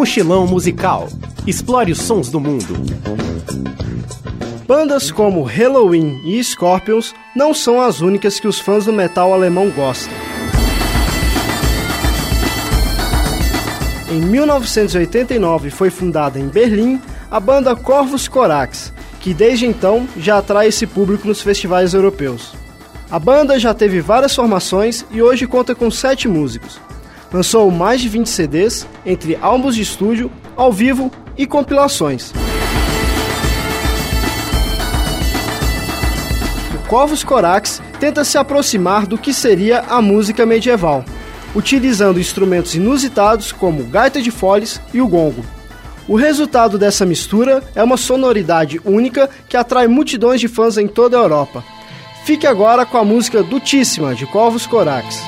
Mochilão musical. Explore os sons do mundo. Bandas como Halloween e Scorpions não são as únicas que os fãs do metal alemão gostam. Em 1989 foi fundada em Berlim a banda Corvus Corax, que desde então já atrai esse público nos festivais europeus. A banda já teve várias formações e hoje conta com sete músicos. Lançou mais de 20 CDs, entre álbuns de estúdio, ao vivo e compilações. Corvus Corax tenta se aproximar do que seria a música medieval, utilizando instrumentos inusitados como gaita de foles e o gongo. O resultado dessa mistura é uma sonoridade única que atrai multidões de fãs em toda a Europa. Fique agora com a música Dutíssima de Corvus Corax.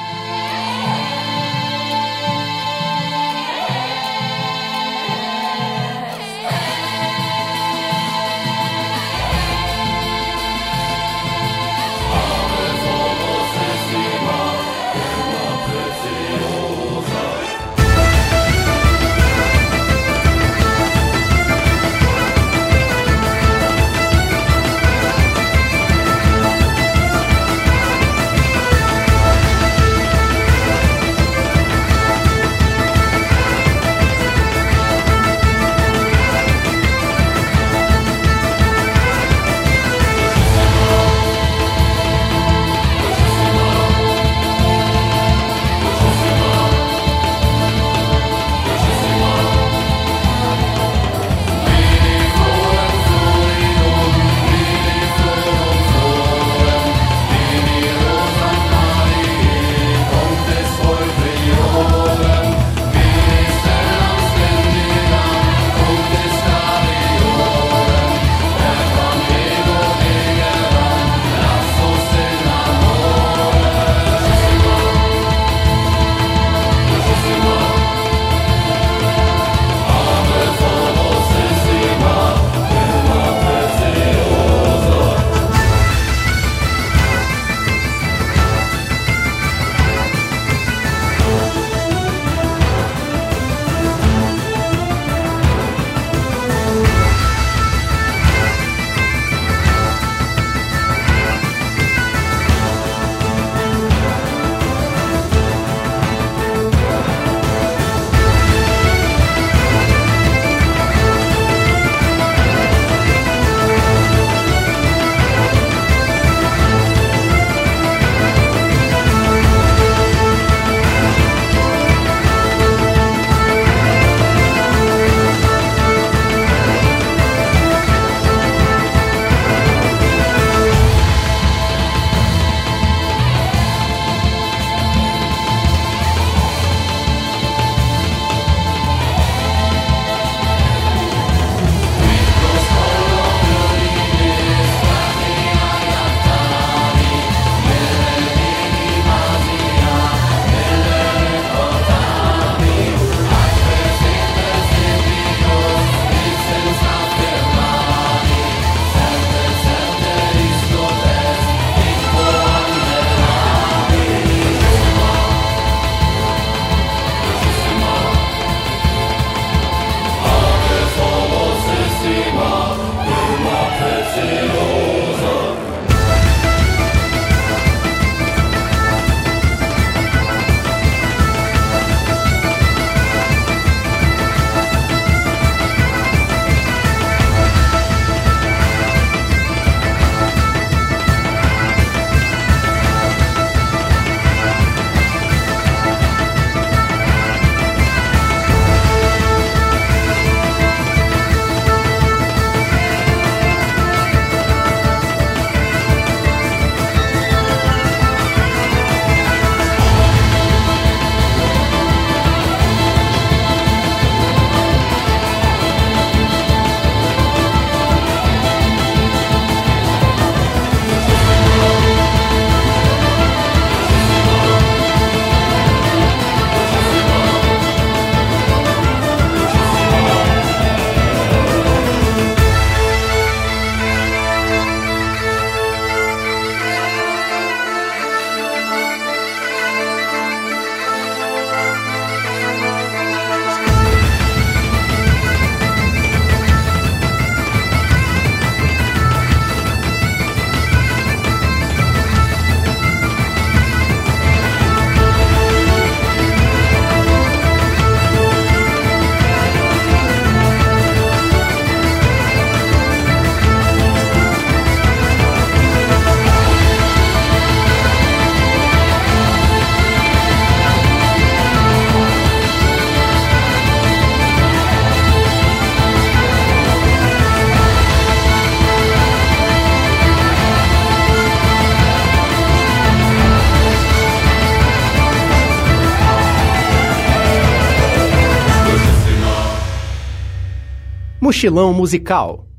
Mochilão Musical.